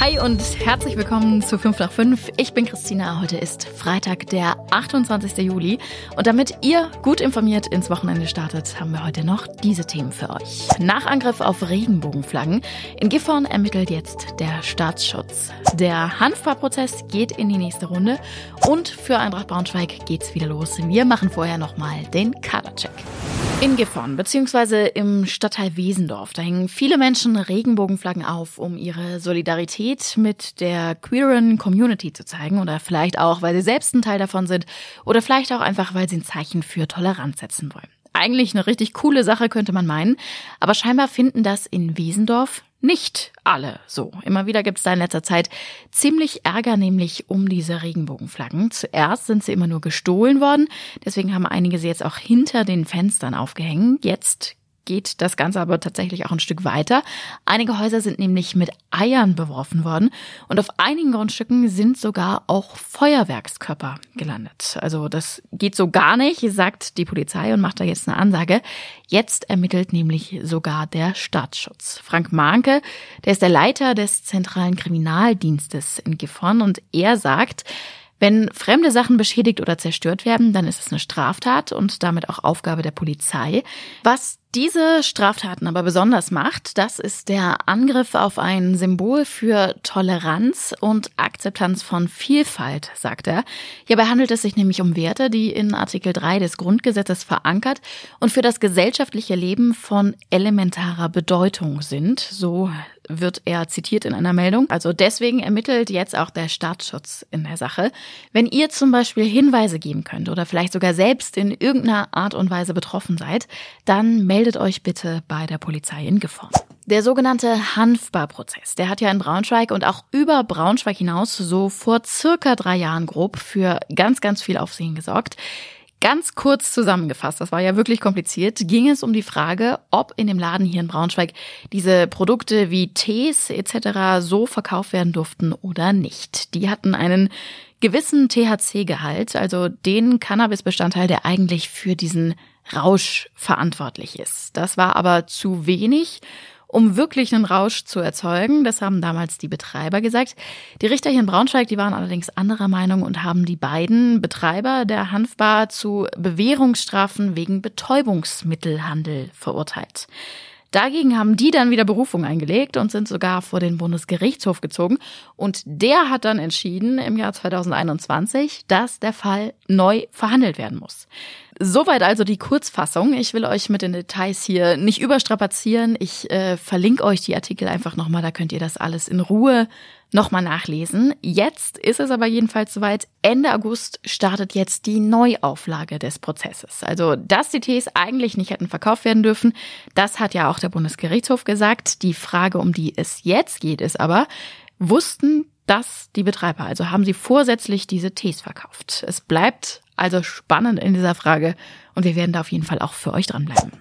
Hi und herzlich willkommen zu 5 nach 5. Ich bin Christina. Heute ist Freitag, der 28. Juli. Und damit ihr gut informiert ins Wochenende startet, haben wir heute noch diese Themen für euch. Nach Angriff auf Regenbogenflaggen. In Gifhorn ermittelt jetzt der Staatsschutz. Der Hanfbar-Prozess geht in die nächste Runde. Und für Eintracht Braunschweig geht's wieder los. Wir machen vorher nochmal den Kadercheck. In Gifhorn beziehungsweise im Stadtteil Wesendorf, da hängen viele Menschen Regenbogenflaggen auf, um ihre Solidarität mit der queeren Community zu zeigen oder vielleicht auch, weil sie selbst ein Teil davon sind oder vielleicht auch einfach, weil sie ein Zeichen für Toleranz setzen wollen. Eigentlich eine richtig coole Sache, könnte man meinen, aber scheinbar finden das in Wesendorf nicht alle so. Immer wieder gibt es da in letzter Zeit ziemlich Ärger, nämlich um diese Regenbogenflaggen. Zuerst sind sie immer nur gestohlen worden, deswegen haben einige sie jetzt auch hinter den Fenstern aufgehängt. Jetzt geht das Ganze aber tatsächlich auch ein Stück weiter. Einige Häuser sind nämlich mit Eiern beworfen worden und auf einigen Grundstücken sind sogar auch Feuerwerkskörper gelandet. Also das geht so gar nicht, sagt die Polizei und macht da jetzt eine Ansage. Jetzt ermittelt nämlich sogar der Staatsschutz. Frank Mahnke, der ist der Leiter des zentralen Kriminaldienstes in Gifhorn und er sagt, wenn fremde Sachen beschädigt oder zerstört werden, dann ist es eine Straftat und damit auch Aufgabe der Polizei. Was diese Straftaten aber besonders macht, das ist der Angriff auf ein Symbol für Toleranz und Akzeptanz von Vielfalt, sagt er. Hierbei handelt es sich nämlich um Werte, die in Artikel 3 des Grundgesetzes verankert und für das gesellschaftliche Leben von elementarer Bedeutung sind. So wird er zitiert in einer Meldung. Also deswegen ermittelt jetzt auch der Staatsschutz in der Sache. Wenn ihr zum Beispiel Hinweise geben könnt oder vielleicht sogar selbst in irgendeiner Art und Weise betroffen seid, dann meldet euch bitte bei der Polizei in Gifhorn. Der sogenannte Hanfbar-Prozess, der hat ja in Braunschweig und auch über Braunschweig hinaus so vor circa drei Jahren grob für ganz, ganz viel Aufsehen gesorgt. Ganz kurz zusammengefasst, das war ja wirklich kompliziert, ging es um die Frage, ob in dem Laden hier in Braunschweig diese Produkte wie Tees etc. so verkauft werden durften oder nicht. Die hatten einen gewissen THC-Gehalt, also den Cannabis-Bestandteil, der eigentlich für diesen Rausch verantwortlich ist. Das war aber zu wenig um wirklich einen Rausch zu erzeugen. Das haben damals die Betreiber gesagt. Die Richter hier in Braunschweig, die waren allerdings anderer Meinung und haben die beiden Betreiber der Hanfbar zu Bewährungsstrafen wegen Betäubungsmittelhandel verurteilt. Dagegen haben die dann wieder Berufung eingelegt und sind sogar vor den Bundesgerichtshof gezogen. Und der hat dann entschieden im Jahr 2021, dass der Fall neu verhandelt werden muss. Soweit also die Kurzfassung. Ich will euch mit den Details hier nicht überstrapazieren. Ich äh, verlinke euch die Artikel einfach nochmal, da könnt ihr das alles in Ruhe nochmal nachlesen. Jetzt ist es aber jedenfalls soweit. Ende August startet jetzt die Neuauflage des Prozesses. Also, dass die Tees eigentlich nicht hätten verkauft werden dürfen, das hat ja auch der Bundesgerichtshof gesagt. Die Frage, um die es jetzt geht, ist aber, wussten das die Betreiber? Also haben sie vorsätzlich diese Tees verkauft? Es bleibt also spannend in dieser Frage und wir werden da auf jeden Fall auch für euch dranbleiben.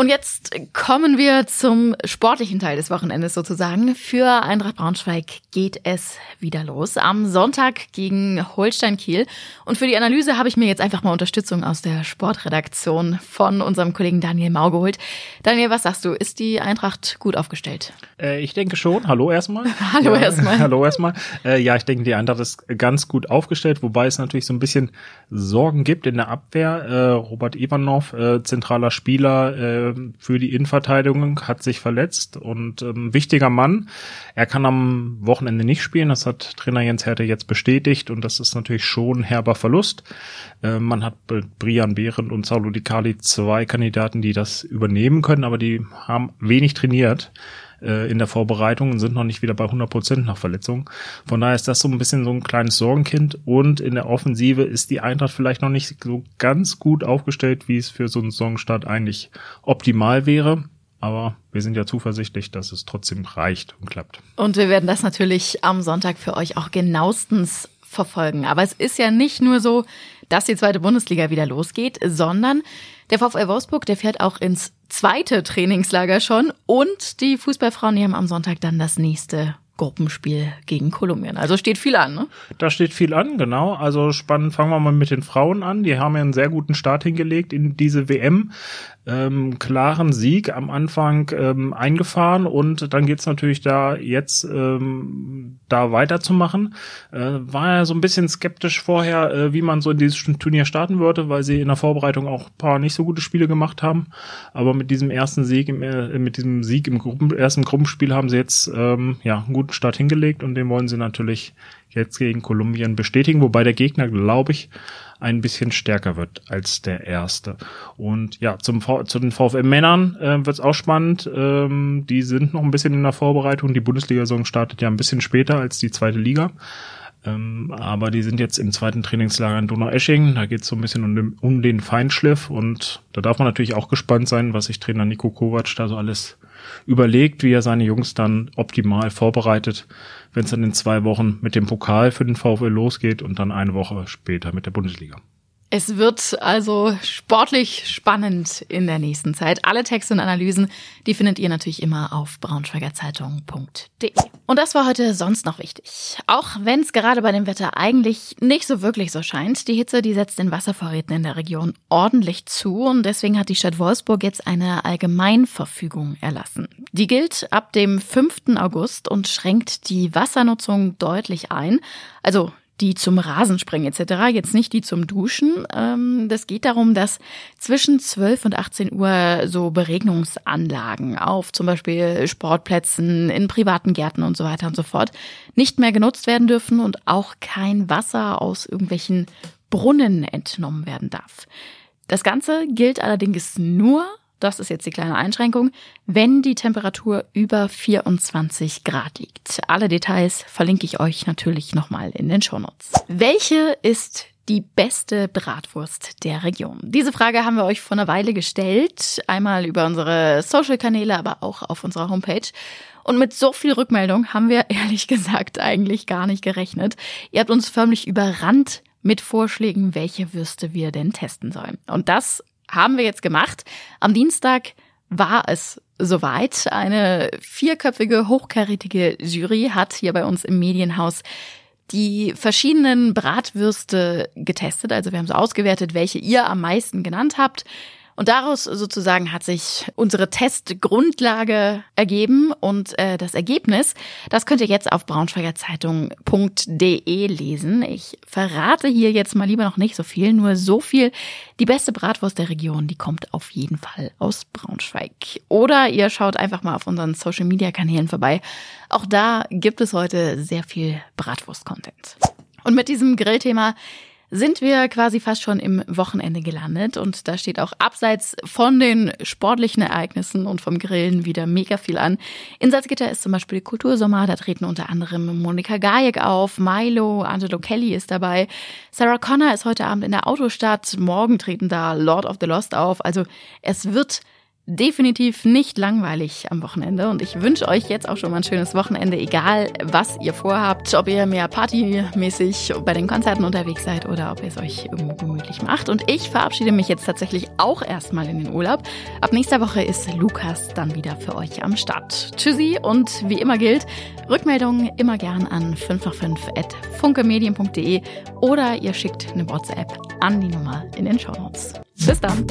Und jetzt kommen wir zum sportlichen Teil des Wochenendes sozusagen. Für Eintracht Braunschweig geht es wieder los am Sonntag gegen Holstein Kiel. Und für die Analyse habe ich mir jetzt einfach mal Unterstützung aus der Sportredaktion von unserem Kollegen Daniel Mau geholt. Daniel, was sagst du? Ist die Eintracht gut aufgestellt? Äh, ich denke schon. Hallo erstmal. Hallo ja, erstmal. Hallo erstmal. Äh, ja, ich denke, die Eintracht ist ganz gut aufgestellt, wobei es natürlich so ein bisschen Sorgen gibt in der Abwehr. Äh, Robert Ivanov, äh, zentraler Spieler, äh, für die Innenverteidigung, hat sich verletzt und ähm, wichtiger Mann. Er kann am Wochenende nicht spielen, das hat Trainer Jens Härte jetzt bestätigt und das ist natürlich schon herber Verlust. Äh, man hat Brian Behrendt und Saulo Di Cali zwei Kandidaten, die das übernehmen können, aber die haben wenig trainiert äh, in der Vorbereitung und sind noch nicht wieder bei 100 Prozent nach Verletzung. Von daher ist das so ein bisschen so ein kleines Sorgenkind und in der Offensive ist die Eintracht vielleicht noch nicht so ganz gut aufgestellt, wie es für so einen Saisonstart eigentlich optimal wäre. Aber wir sind ja zuversichtlich, dass es trotzdem reicht und klappt. Und wir werden das natürlich am Sonntag für euch auch genauestens verfolgen. Aber es ist ja nicht nur so, dass die zweite Bundesliga wieder losgeht, sondern der VfL Wolfsburg, der fährt auch ins zweite Trainingslager schon und die Fußballfrauen, die haben am Sonntag dann das nächste Gruppenspiel gegen Kolumbien. Also steht viel an, ne? Da steht viel an, genau. Also spannend, fangen wir mal mit den Frauen an. Die haben ja einen sehr guten Start hingelegt in diese WM. Ähm, klaren Sieg am Anfang ähm, eingefahren und dann geht's natürlich da jetzt ähm, da weiterzumachen. Äh, war ja so ein bisschen skeptisch vorher, äh, wie man so in dieses Turnier starten würde, weil sie in der Vorbereitung auch paar nicht so gute Spiele gemacht haben. Aber mit diesem ersten Sieg, im, äh, mit diesem Sieg im Gruppen, ersten Gruppenspiel haben sie jetzt ähm, ja einen guten Start hingelegt und den wollen sie natürlich jetzt gegen Kolumbien bestätigen, wobei der Gegner, glaube ich, ein bisschen stärker wird als der erste. Und ja, zum v zu den VfL-Männern äh, wird es auch spannend. Ähm, die sind noch ein bisschen in der Vorbereitung. Die Bundesliga-Saison startet ja ein bisschen später als die zweite Liga. Ähm, aber die sind jetzt im zweiten Trainingslager in Donau-Esching. Da geht es so ein bisschen um den, um den Feinschliff und da darf man natürlich auch gespannt sein, was sich Trainer Nico Kovac da so alles überlegt, wie er seine Jungs dann optimal vorbereitet, wenn es dann in zwei Wochen mit dem Pokal für den VfL losgeht und dann eine Woche später mit der Bundesliga. Es wird also sportlich spannend in der nächsten Zeit. Alle Texte und Analysen, die findet ihr natürlich immer auf braunschweigerzeitung.de. Und das war heute sonst noch wichtig. Auch wenn es gerade bei dem Wetter eigentlich nicht so wirklich so scheint, die Hitze, die setzt den Wasservorräten in der Region ordentlich zu und deswegen hat die Stadt Wolfsburg jetzt eine Allgemeinverfügung erlassen. Die gilt ab dem 5. August und schränkt die Wassernutzung deutlich ein. Also die zum Rasenspringen etc., jetzt nicht die zum Duschen. Ähm, das geht darum, dass zwischen 12 und 18 Uhr so Beregnungsanlagen auf zum Beispiel Sportplätzen, in privaten Gärten und so weiter und so fort nicht mehr genutzt werden dürfen und auch kein Wasser aus irgendwelchen Brunnen entnommen werden darf. Das Ganze gilt allerdings nur das ist jetzt die kleine Einschränkung, wenn die Temperatur über 24 Grad liegt. Alle Details verlinke ich euch natürlich nochmal in den Shownotes. Welche ist die beste Bratwurst der Region? Diese Frage haben wir euch vor einer Weile gestellt, einmal über unsere Social-Kanäle, aber auch auf unserer Homepage. Und mit so viel Rückmeldung haben wir ehrlich gesagt eigentlich gar nicht gerechnet. Ihr habt uns förmlich überrannt mit Vorschlägen, welche Würste wir denn testen sollen. Und das haben wir jetzt gemacht. Am Dienstag war es soweit. Eine vierköpfige, hochkarätige Jury hat hier bei uns im Medienhaus die verschiedenen Bratwürste getestet. Also wir haben so ausgewertet, welche ihr am meisten genannt habt. Und daraus sozusagen hat sich unsere Testgrundlage ergeben und äh, das Ergebnis, das könnt ihr jetzt auf braunschweigerzeitung.de lesen. Ich verrate hier jetzt mal lieber noch nicht so viel, nur so viel. Die beste Bratwurst der Region, die kommt auf jeden Fall aus Braunschweig. Oder ihr schaut einfach mal auf unseren Social Media Kanälen vorbei. Auch da gibt es heute sehr viel Bratwurst-Content. Und mit diesem Grillthema sind wir quasi fast schon im Wochenende gelandet. Und da steht auch abseits von den sportlichen Ereignissen und vom Grillen wieder mega viel an. In Salzgitter ist zum Beispiel Kultursommer, da treten unter anderem Monika Gajek auf, Milo, Angelo Kelly ist dabei, Sarah Connor ist heute Abend in der Autostadt, morgen treten da Lord of the Lost auf, also es wird definitiv nicht langweilig am Wochenende und ich wünsche euch jetzt auch schon mal ein schönes Wochenende, egal was ihr vorhabt, ob ihr mehr partymäßig bei den Konzerten unterwegs seid oder ob ihr es euch irgendwo gemütlich macht. Und ich verabschiede mich jetzt tatsächlich auch erstmal in den Urlaub. Ab nächster Woche ist Lukas dann wieder für euch am Start. Tschüssi und wie immer gilt, Rückmeldungen immer gern an 5x5 oder ihr schickt eine WhatsApp an die Nummer in den Show Notes. Bis dann!